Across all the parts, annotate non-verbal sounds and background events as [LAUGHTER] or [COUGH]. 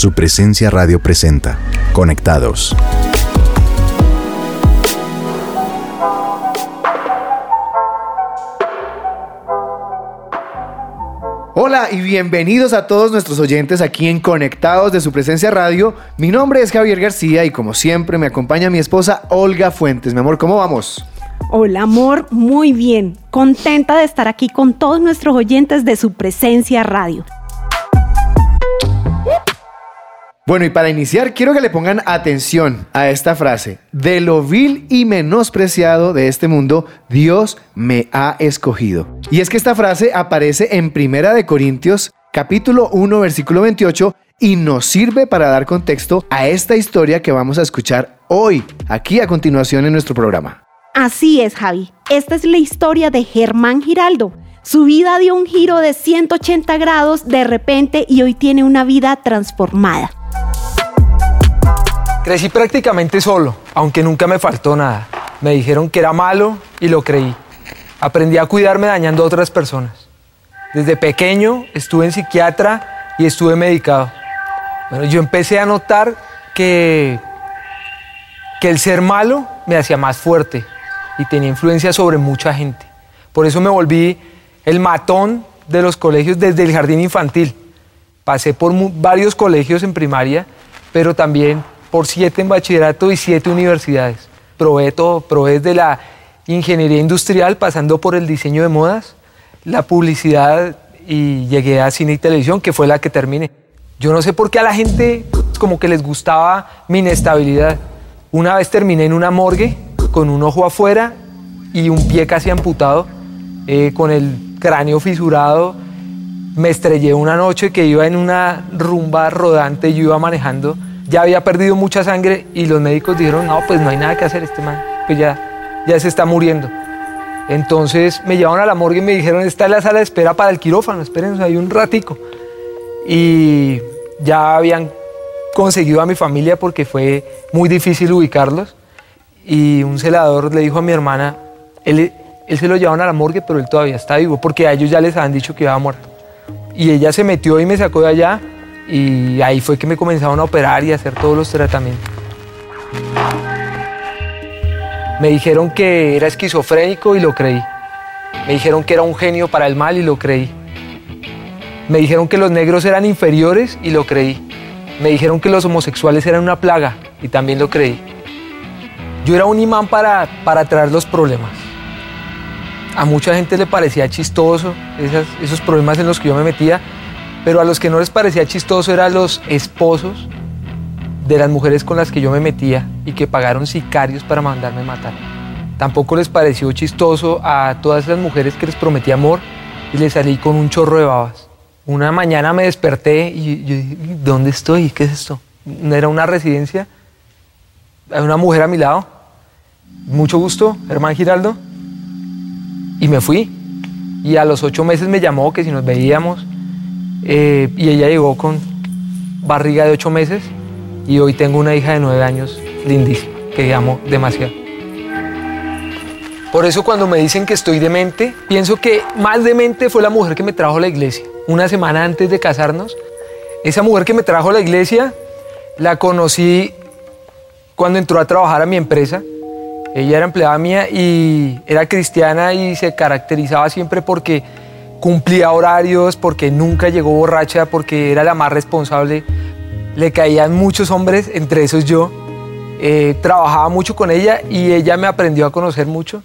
Su presencia radio presenta. Conectados. Hola y bienvenidos a todos nuestros oyentes aquí en Conectados de su presencia radio. Mi nombre es Javier García y como siempre me acompaña mi esposa Olga Fuentes. Mi amor, ¿cómo vamos? Hola amor, muy bien. Contenta de estar aquí con todos nuestros oyentes de su presencia radio. Bueno, y para iniciar, quiero que le pongan atención a esta frase. De lo vil y menospreciado de este mundo, Dios me ha escogido. Y es que esta frase aparece en Primera de Corintios, capítulo 1, versículo 28, y nos sirve para dar contexto a esta historia que vamos a escuchar hoy, aquí a continuación en nuestro programa. Así es, Javi. Esta es la historia de Germán Giraldo. Su vida dio un giro de 180 grados de repente y hoy tiene una vida transformada. Crecí prácticamente solo, aunque nunca me faltó nada. Me dijeron que era malo y lo creí. Aprendí a cuidarme dañando a otras personas. Desde pequeño estuve en psiquiatra y estuve medicado. Bueno, yo empecé a notar que, que el ser malo me hacía más fuerte y tenía influencia sobre mucha gente. Por eso me volví el matón de los colegios desde el jardín infantil. Pasé por varios colegios en primaria, pero también por siete en bachillerato y siete universidades. Probé todo, probé desde la ingeniería industrial, pasando por el diseño de modas, la publicidad y llegué a cine y televisión, que fue la que terminé. Yo no sé por qué a la gente como que les gustaba mi inestabilidad. Una vez terminé en una morgue con un ojo afuera y un pie casi amputado, eh, con el cráneo fisurado. Me estrellé una noche que iba en una rumba rodante, yo iba manejando ya había perdido mucha sangre y los médicos dijeron, no, pues no hay nada que hacer, este man, pues ya, ya se está muriendo. Entonces me llevaron a la morgue y me dijeron, está en la sala de espera para el quirófano, espérense ahí un ratico. Y ya habían conseguido a mi familia porque fue muy difícil ubicarlos. Y un celador le dijo a mi hermana, él, él se lo llevaron a la morgue, pero él todavía está vivo, porque a ellos ya les habían dicho que iba muerto. Y ella se metió y me sacó de allá y ahí fue que me comenzaron a operar y a hacer todos los tratamientos. Me dijeron que era esquizofrénico y lo creí. Me dijeron que era un genio para el mal y lo creí. Me dijeron que los negros eran inferiores y lo creí. Me dijeron que los homosexuales eran una plaga y también lo creí. Yo era un imán para, para traer los problemas. A mucha gente le parecía chistoso esos problemas en los que yo me metía, pero a los que no les parecía chistoso eran los esposos de las mujeres con las que yo me metía y que pagaron sicarios para mandarme matar. Tampoco les pareció chistoso a todas las mujeres que les prometí amor y les salí con un chorro de babas. Una mañana me desperté y yo dije, ¿dónde estoy? ¿Qué es esto? Era una residencia. Hay una mujer a mi lado. Mucho gusto, Germán Giraldo. Y me fui. Y a los ocho meses me llamó que si nos veíamos eh, y ella llegó con barriga de ocho meses y hoy tengo una hija de nueve años lindísima, que amo demasiado. Por eso cuando me dicen que estoy demente, pienso que más demente fue la mujer que me trajo a la iglesia. Una semana antes de casarnos, esa mujer que me trajo a la iglesia la conocí cuando entró a trabajar a mi empresa. Ella era empleada mía y era cristiana y se caracterizaba siempre porque cumplía horarios, porque nunca llegó borracha, porque era la más responsable. Le caían muchos hombres, entre esos yo. Eh, trabajaba mucho con ella y ella me aprendió a conocer mucho.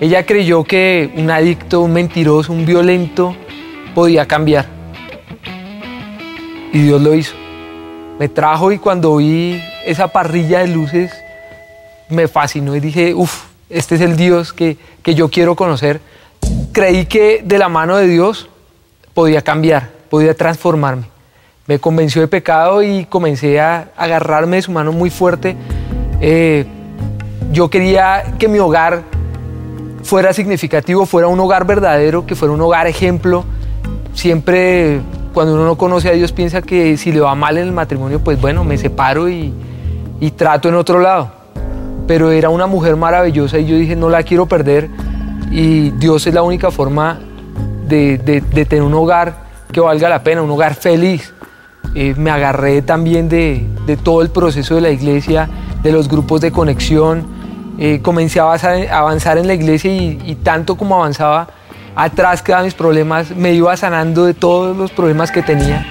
Ella creyó que un adicto, un mentiroso, un violento podía cambiar. Y Dios lo hizo. Me trajo y cuando vi esa parrilla de luces, me fascinó y dije, uff, este es el Dios que, que yo quiero conocer creí que de la mano de Dios podía cambiar, podía transformarme. Me convenció de pecado y comencé a agarrarme de su mano muy fuerte. Eh, yo quería que mi hogar fuera significativo, fuera un hogar verdadero, que fuera un hogar ejemplo. Siempre cuando uno no conoce a Dios piensa que si le va mal en el matrimonio, pues bueno, me separo y, y trato en otro lado. Pero era una mujer maravillosa y yo dije, no la quiero perder y Dios es la única forma de, tener un hogar que valga la pena, un hogar feliz. eh, me agarré también de, todo el proceso de la iglesia, de los grupos de conexión. Eh, comencé a avanzar, en la iglesia y, tanto como avanzaba, atrás quedaban mis problemas, me iba sanando de todos los problemas que tenía.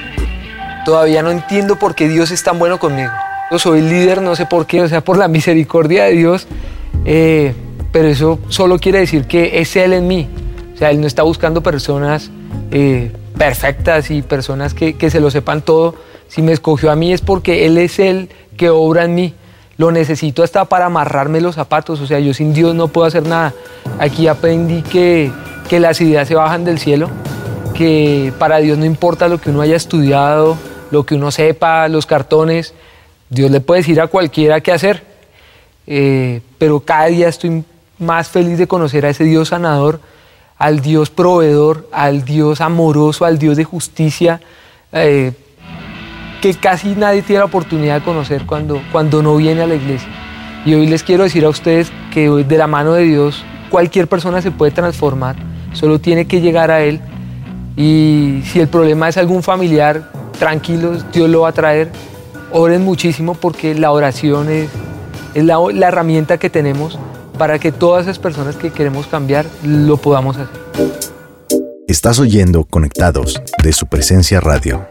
Todavía no entiendo por qué Dios es tan bueno conmigo. Yo soy líder, no sé por qué, o sea, por la misericordia de Dios, eh, pero eso solo quiere decir que es Él en mí. O sea, Él no está buscando personas perfectas y personas que, se lo sepan todo. Si me escogió a mí es porque Él es el que obra en mí. Lo necesito hasta para amarrarme los zapatos. O sea, yo sin Dios no puedo hacer nada. Aquí aprendí que, que las ideas se bajan del cielo, que para Dios no importa lo que uno haya estudiado, lo que uno sepa, los cartones. Dios le puede decir a cualquiera qué hacer. Eh, pero cada día estoy más feliz de conocer a ese Dios sanador al Dios proveedor, al Dios amoroso, al Dios de justicia, eh, que casi nadie tiene la oportunidad de conocer cuando, cuando no viene a la iglesia. Y hoy les quiero decir a ustedes que de la mano de Dios cualquier persona se puede transformar, solo tiene que llegar a Él. Y si el problema es algún familiar, tranquilos, Dios lo va a traer. Oren muchísimo porque la oración es, es la, la herramienta que tenemos para que todas esas personas que queremos cambiar lo podamos hacer. Estás oyendo Conectados de su presencia radio.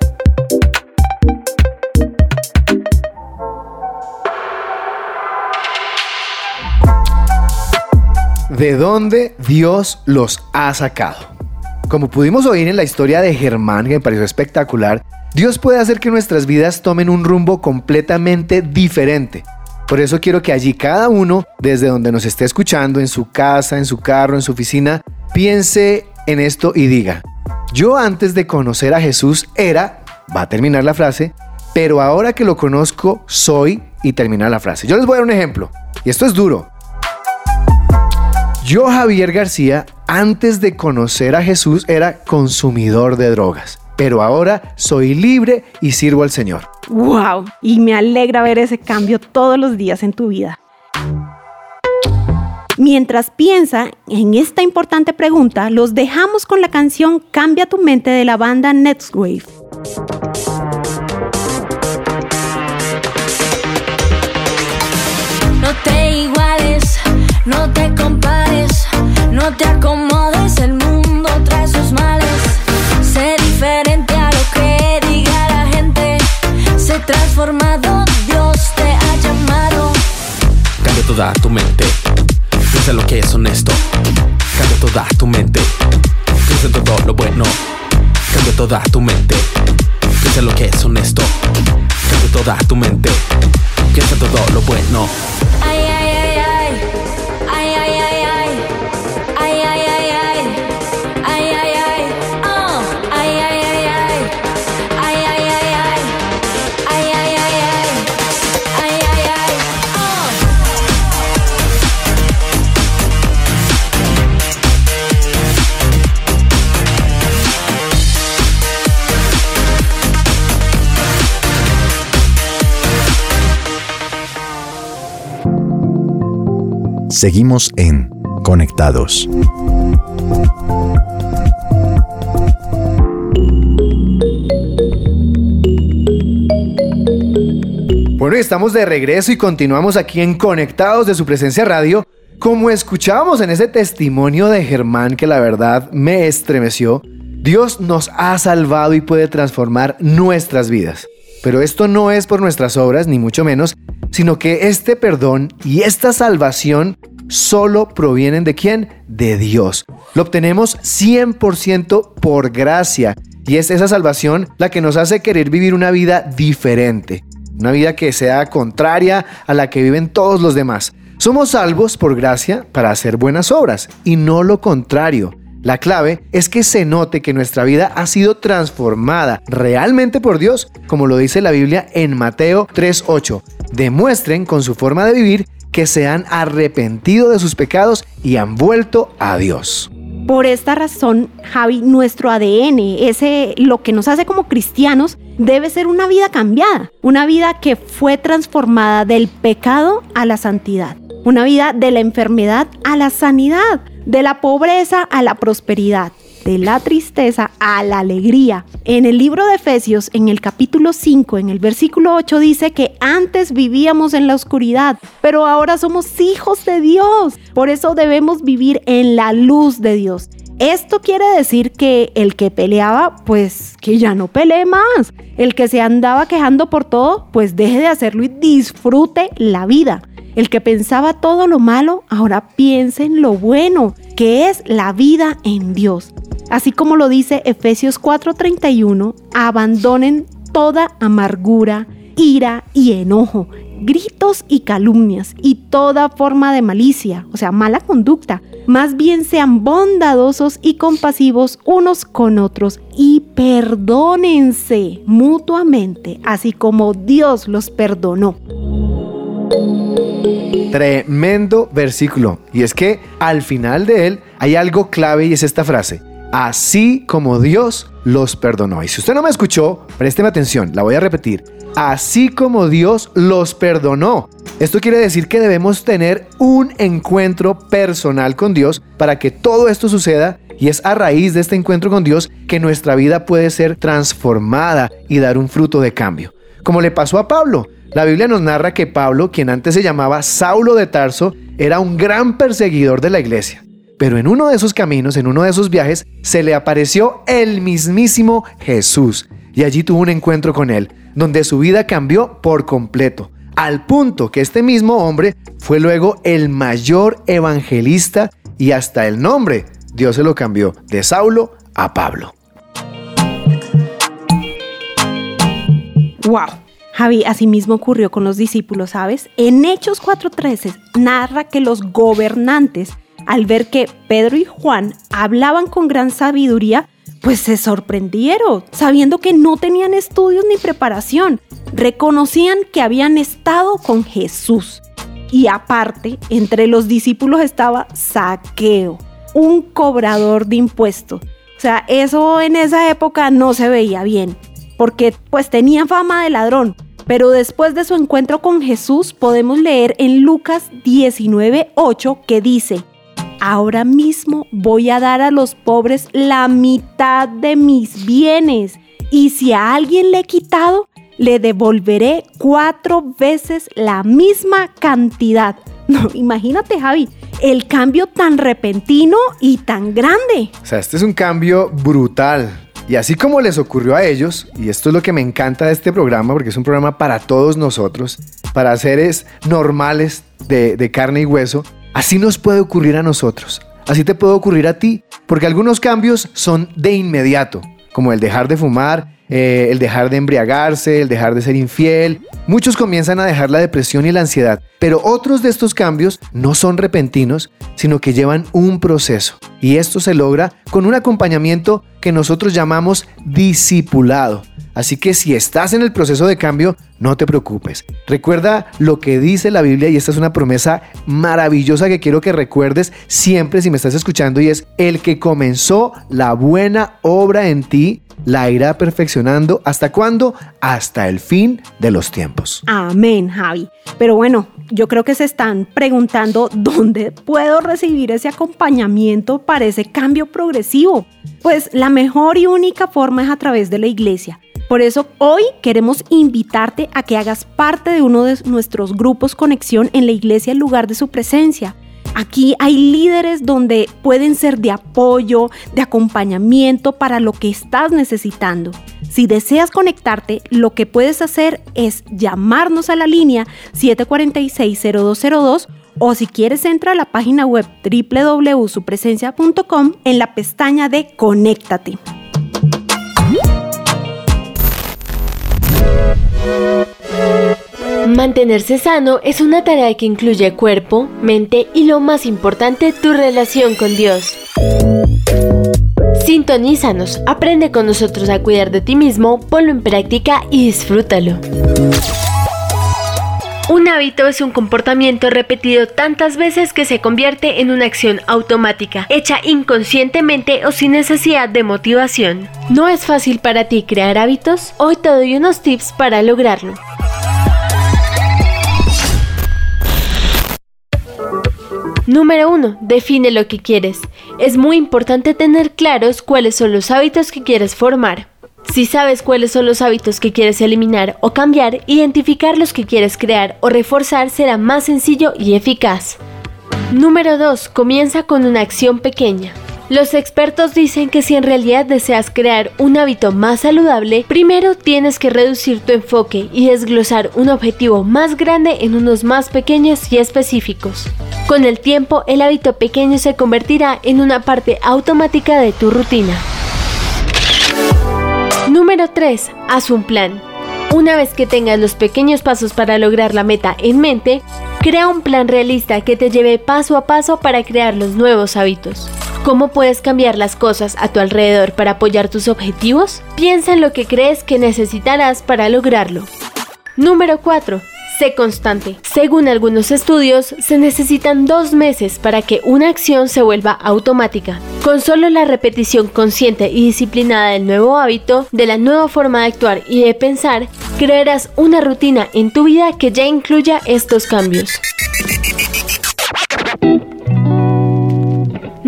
¿De dónde Dios los ha sacado? Como pudimos oír en la historia de Germán, que me pareció espectacular, Dios puede hacer que nuestras vidas tomen un rumbo completamente diferente por eso quiero que allí cada uno, desde donde nos esté escuchando, en su casa, en su carro, en su oficina, piense en esto y diga, yo antes de conocer a Jesús era, va a terminar la frase, pero ahora que lo conozco soy y termina la frase. Yo les voy a dar un ejemplo, y esto es duro. Yo, Javier García, antes de conocer a Jesús era consumidor de drogas pero ahora soy libre y sirvo al Señor. ¡Wow! Y me alegra ver ese cambio todos los días en tu vida. Mientras piensa en esta importante pregunta, los dejamos con la canción Cambia tu mente de la banda Next Wave. No te iguales, no te compares, no te acomodes, el mundo trae sus males. A lo que diga la gente. Sé transformado, Dios te ha llamado. Cambia toda tu mente. Piensa lo que es honesto. Cambia toda tu mente. Piensa en todo lo bueno. Cambia toda tu mente. Piensa lo que es honesto. Cambia toda tu mente. Piensa en todo lo bueno. Seguimos en Conectados. Bueno, estamos de regreso y continuamos aquí en Conectados de su presencia radio. Como escuchábamos en ese testimonio de Germán que la verdad me estremeció, Dios nos ha salvado y puede transformar nuestras vidas. Pero esto no es por nuestras obras, ni mucho menos, sino que este perdón y esta salvación solo provienen de quién? De Dios. Lo obtenemos 100% por gracia. Y es esa salvación la que nos hace querer vivir una vida diferente. Una vida que sea contraria a la que viven todos los demás. Somos salvos por gracia para hacer buenas obras y no lo contrario. La clave es que se note que nuestra vida ha sido transformada realmente por Dios, como lo dice la Biblia en Mateo 3.8. Demuestren con su forma de vivir que se han arrepentido de sus pecados y han vuelto a Dios. Por esta razón, Javi, nuestro ADN, ese lo que nos hace como cristianos, debe ser una vida cambiada, una vida que fue transformada del pecado a la santidad, una vida de la enfermedad a la sanidad, de la pobreza a la prosperidad. de la tristeza a la alegría. En el libro de Efesios, en el capítulo 5, en el versículo 8, dice que antes vivíamos en la oscuridad, pero ahora somos hijos de Dios. Por eso debemos vivir en la luz de Dios. Esto quiere decir que el que peleaba, pues que ya no pelee más. El que se andaba quejando por todo, pues deje de hacerlo y disfrute la vida. El que pensaba todo lo malo, ahora piense en lo bueno, que es la vida en Dios. Así como lo dice Efesios 4:31, abandonen toda amargura, ira y enojo gritos y calumnias y toda forma de malicia, o sea, mala conducta. Más bien sean bondadosos y compasivos unos con otros y perdónense mutuamente, así como Dios los perdonó. Tremendo versículo. Y es que al final de él hay algo clave y es esta frase. Así como Dios los perdonó. Y si usted no me escuchó, présteme atención, la voy a repetir así como Dios los perdonó. Esto quiere decir que debemos tener un encuentro personal con Dios para que todo esto suceda y es a raíz de este encuentro con Dios que nuestra vida puede ser transformada y dar un fruto de cambio. Como le pasó a Pablo. La Biblia nos narra que Pablo, quien antes se llamaba Saulo de Tarso, era un gran perseguidor de la iglesia. Pero en uno de esos caminos, en uno de esos viajes, se le apareció el mismísimo Jesús y allí tuvo un encuentro con él donde su vida cambió por completo, al punto que este mismo hombre fue luego el mayor evangelista y hasta el nombre Dios se lo cambió de Saulo a Pablo. ¡Wow! Javi, asimismo ocurrió con los discípulos, ¿sabes? En Hechos 4:13 narra que los gobernantes, al ver que Pedro y Juan hablaban con gran sabiduría, pues se sorprendieron, sabiendo que no tenían estudios ni preparación. Reconocían que habían estado con Jesús. Y aparte, entre los discípulos estaba Saqueo, un cobrador de impuestos. O sea, eso en esa época no se veía bien, porque pues tenía fama de ladrón. Pero después de su encuentro con Jesús podemos leer en Lucas 19:8 que dice, ahora mismo voy a dar a los pobres la mitad de mis bienes y si a alguien le he quitado, le devolveré cuatro veces la misma cantidad. [LAUGHS] No, imagínate Javi, el cambio tan repentino y tan grande. O sea, este es un cambio brutal. Y así como les ocurrió a ellos, y esto es lo que me encanta de este programa, porque es un programa para todos nosotros, para seres normales de, carne y hueso, Así nos puede ocurrir a nosotros, así te puede ocurrir a ti, porque algunos cambios son de inmediato, como el dejar de fumar, eh, el dejar de embriagarse, el dejar de ser infiel. Muchos comienzan a dejar la depresión y la ansiedad, pero otros de estos cambios no son repentinos, sino que llevan un proceso. Y esto se logra con un acompañamiento que nosotros llamamos discipulado. Así que si estás en el proceso de cambio, no te preocupes. Recuerda lo que dice la Biblia y esta es una promesa maravillosa que quiero que recuerdes siempre si me estás escuchando y es el que comenzó la buena obra en ti la irá perfeccionando. ¿Hasta cuándo? Hasta el fin de los tiempos. Amén, Javi. Pero bueno, yo creo que se están preguntando dónde puedo recibir ese acompañamiento para ese cambio progresivo. Pues la mejor y única forma es a través de la iglesia. Por eso hoy queremos invitarte a que hagas parte de uno de nuestros grupos conexión en la iglesia en lugar de su presencia. Aquí hay líderes donde pueden ser de apoyo, de acompañamiento para lo que estás necesitando. Si deseas conectarte, lo que puedes hacer es llamarnos a la línea 746-0202 o si quieres entra a la página web www.supresencia.com en la pestaña de Conéctate. Mantenerse sano es una tarea que incluye cuerpo, mente y lo más importante, tu relación con Dios. Sintonízanos, aprende con nosotros a cuidar de ti mismo, ponlo en práctica y disfrútalo. Un hábito es un comportamiento repetido tantas veces que se convierte en una acción automática, hecha inconscientemente o sin necesidad de motivación. ¿No es fácil para ti crear hábitos? Hoy te doy unos tips para lograrlo. Número 1. Define lo que quieres. Es muy importante tener claros cuáles son los hábitos que quieres formar. Si sabes cuáles son los hábitos que quieres eliminar o cambiar, identificar los que quieres crear o reforzar será más sencillo y eficaz. Número 2. Comienza con una acción pequeña. Los expertos dicen que si en realidad deseas crear un hábito más saludable, primero tienes que reducir tu enfoque y desglosar un objetivo más grande en unos más pequeños y específicos. Con el tiempo, el hábito pequeño se convertirá en una parte automática de tu rutina. Número 3. Haz un plan. Una vez que tengas los pequeños pasos para lograr la meta en mente, crea un plan realista que te lleve paso a paso para crear los nuevos hábitos. ¿Cómo puedes cambiar las cosas a tu alrededor para apoyar tus objetivos? Piensa en lo que crees que necesitarás para lograrlo. Número 4. Sé constante. Según algunos estudios, se necesitan dos meses para que una acción se vuelva automática. Con solo la repetición consciente y disciplinada del nuevo hábito, de la nueva forma de actuar y de pensar, crearás una rutina en tu vida que ya incluya estos cambios.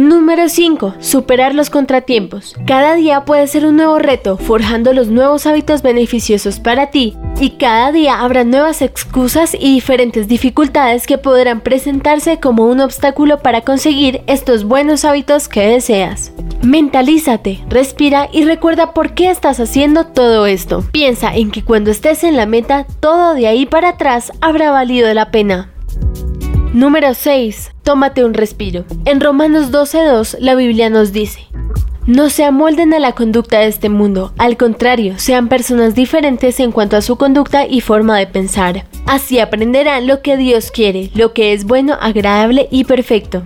Número 5. Superar los contratiempos. Cada día puede ser un nuevo reto, forjando los nuevos hábitos beneficiosos para ti, y cada día habrá nuevas excusas y diferentes dificultades que podrán presentarse como un obstáculo para conseguir estos buenos hábitos que deseas. Mentalízate, respira y recuerda por qué estás haciendo todo esto. Piensa en que cuando estés en la meta, todo de ahí para atrás habrá valido la pena. Número 6. Tómate un respiro. En Romanos 12.2 la Biblia nos dice, no se amolden a la conducta de este mundo, al contrario, sean personas diferentes en cuanto a su conducta y forma de pensar. Así aprenderán lo que Dios quiere, lo que es bueno, agradable y perfecto.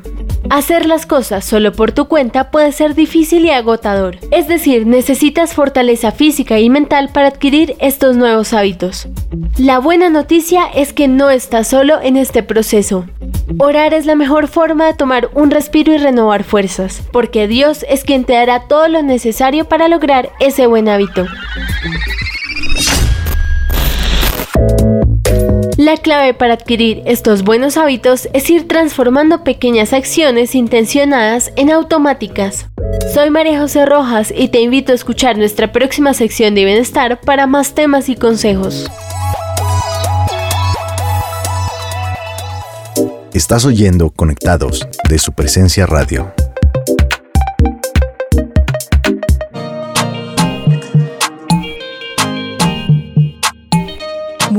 Hacer las cosas solo por tu cuenta puede ser difícil y agotador, es decir, necesitas fortaleza física y mental para adquirir estos nuevos hábitos. La buena noticia es que no estás solo en este proceso. Orar es la mejor forma de tomar un respiro y renovar fuerzas, porque Dios es quien te dará todo lo necesario para lograr ese buen hábito. La clave para adquirir estos buenos hábitos es ir transformando pequeñas acciones intencionadas en automáticas. Soy María José Rojas y te invito a escuchar nuestra próxima sección de bienestar para más temas y consejos. Estás oyendo Conectados de su presencia radio.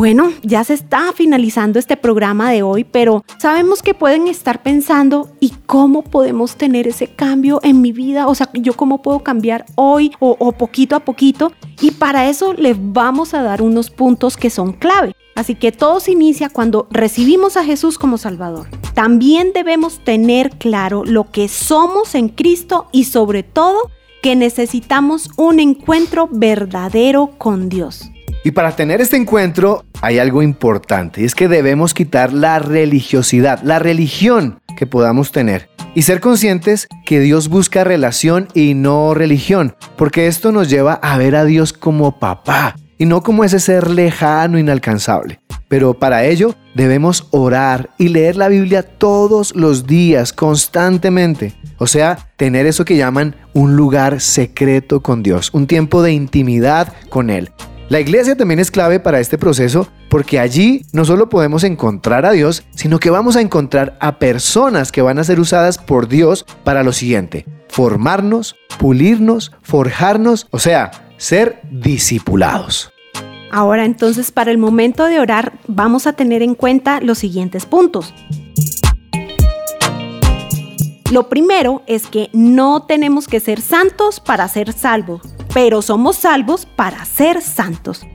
Bueno, ya se está finalizando este programa de hoy, pero sabemos que pueden estar pensando, ¿y cómo podemos tener ese cambio en mi vida? O sea, ¿yo cómo puedo cambiar hoy o, o poquito a poquito? Y para eso les vamos a dar unos puntos que son clave. Así que todo se inicia cuando recibimos a Jesús como Salvador. También debemos tener claro lo que somos en Cristo y sobre todo que necesitamos un encuentro verdadero con Dios. Y para tener este encuentro hay algo importante, y es que debemos quitar la religiosidad, la religión que podamos tener, y ser conscientes que Dios busca relación y no religión, porque esto nos lleva a ver a Dios como papá, y no como ese ser lejano, inalcanzable. Pero para ello debemos orar y leer la Biblia todos los días, constantemente. O sea, tener eso que llaman un lugar secreto con Dios, un tiempo de intimidad con Él. La iglesia también es clave para este proceso porque allí no solo podemos encontrar a Dios, sino que vamos a encontrar a personas que van a ser usadas por Dios para lo siguiente, formarnos, pulirnos, forjarnos, o sea, ser discipulados. Ahora entonces para el momento de orar vamos a tener en cuenta los siguientes puntos. Lo primero es que no tenemos que ser santos para ser salvos, pero somos salvos para ser santos.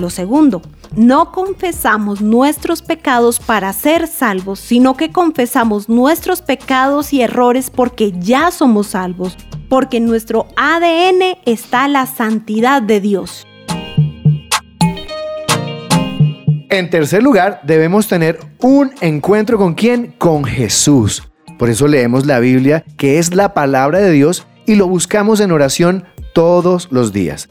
Lo segundo, no confesamos nuestros pecados para ser salvos, sino que confesamos nuestros pecados y errores porque ya somos salvos, porque en nuestro ADN está la santidad de Dios. En tercer lugar, debemos tener un encuentro con quién? Con Jesús. Por eso leemos la Biblia, que es la palabra de Dios, y lo buscamos en oración todos los días.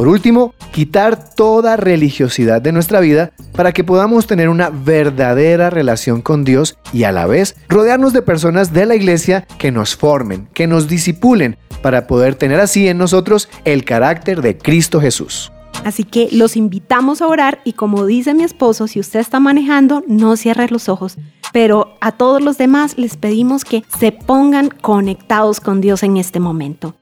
por último, quitar toda religiosidad de nuestra vida para que podamos tener una verdadera relación con Dios y a la vez rodearnos de personas de la iglesia que nos formen, que nos disipulen, para poder tener así en nosotros el carácter de Cristo Jesús. Así que los invitamos a orar y como dice mi esposo, si usted está manejando, no cierre los ojos. Pero a todos los demás les pedimos que se pongan conectados con Dios en este momento.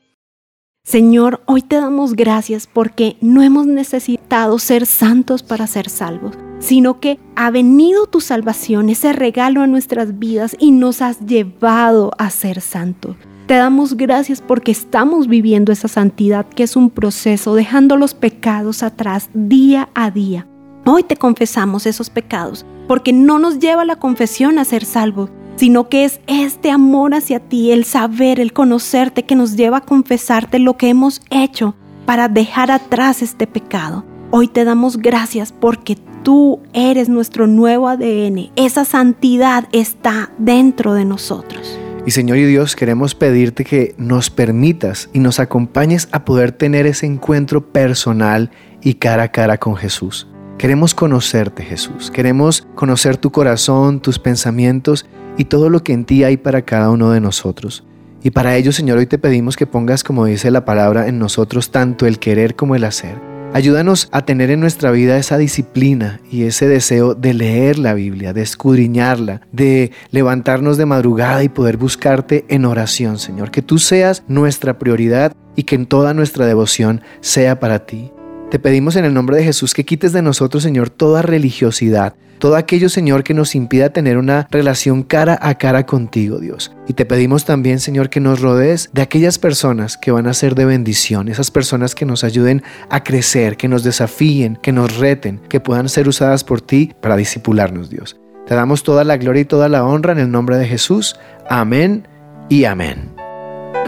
Señor, hoy te damos gracias porque no hemos necesitado ser santos para ser salvos, sino que ha venido tu salvación, ese regalo a nuestras vidas y nos has llevado a ser santos. Te damos gracias porque estamos viviendo esa santidad que es un proceso, dejando los pecados atrás día a día. Hoy te confesamos esos pecados porque no nos lleva la confesión a ser salvos, sino que es este amor hacia ti, el saber, el conocerte que nos lleva a confesarte lo que hemos hecho para dejar atrás este pecado. Hoy te damos gracias porque tú eres nuestro nuevo ADN. Esa santidad está dentro de nosotros. Y Señor y Dios, queremos pedirte que nos permitas y nos acompañes a poder tener ese encuentro personal y cara a cara con Jesús. Queremos conocerte, Jesús. Queremos conocer tu corazón, tus pensamientos y todo lo que en ti hay para cada uno de nosotros. Y para ello, Señor, hoy te pedimos que pongas, como dice la palabra, en nosotros tanto el querer como el hacer Ayúdanos a tener en nuestra vida esa disciplina y ese deseo de leer la Biblia, de escudriñarla, de levantarnos de madrugada y poder buscarte en oración, Señor. Que tú seas nuestra prioridad y que en toda nuestra devoción sea para ti. Te pedimos en el nombre de Jesús que quites de nosotros, Señor, toda religiosidad, todo aquello, Señor, que nos impida tener una relación cara a cara contigo, Dios. Y te pedimos también, Señor, que nos rodees de aquellas personas que van a ser de bendición, esas personas que nos ayuden a crecer, que nos desafíen, que nos reten, que puedan ser usadas por ti para disipularnos, Dios. Te damos toda la gloria y toda la honra en el nombre de Jesús. Amén y amén.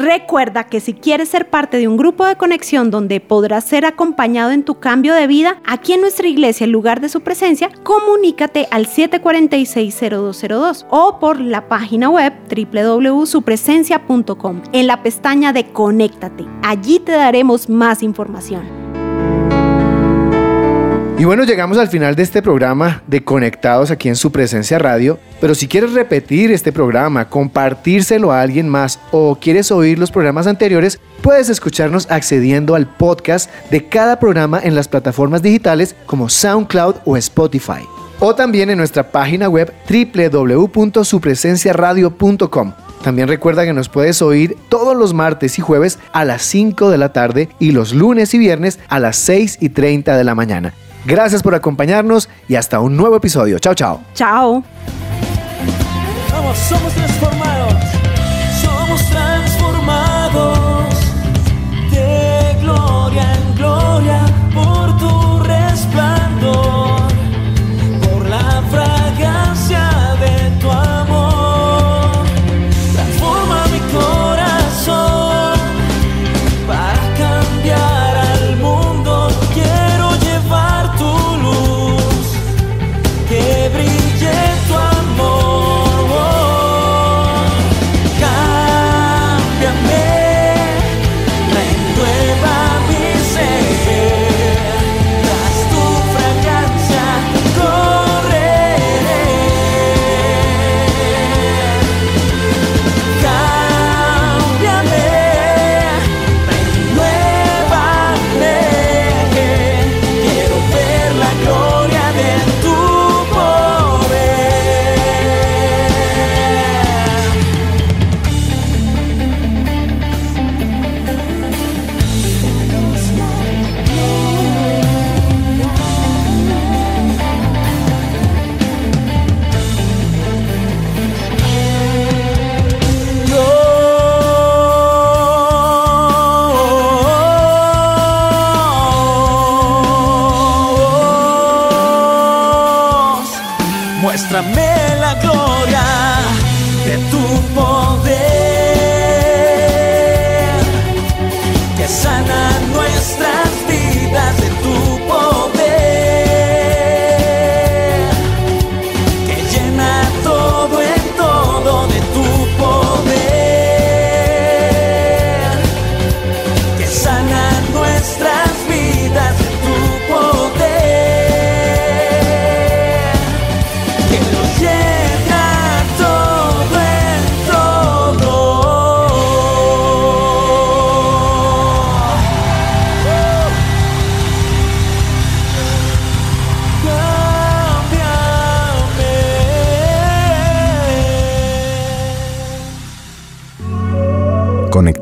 Recuerda que si quieres ser parte de un grupo de conexión donde podrás ser acompañado en tu cambio de vida, aquí en nuestra iglesia, en lugar de su presencia, comunícate al 746-0202 o por la página web www.supresencia.com en la pestaña de Conéctate. Allí te daremos más información. Y bueno, llegamos al final de este programa de Conectados aquí en su presencia radio. Pero si quieres repetir este programa, compartírselo a alguien más o quieres oír los programas anteriores, puedes escucharnos accediendo al podcast de cada programa en las plataformas digitales como SoundCloud o Spotify. O también en nuestra página web www.supresenciaradio.com. También recuerda que nos puedes oír todos los martes y jueves a las 5 de la tarde y los lunes y viernes a las 6 y 30 de la mañana. Gracias por acompañarnos y hasta un nuevo episodio. Chao, chao. Chao. Vamos, somos transformados. Somos transformados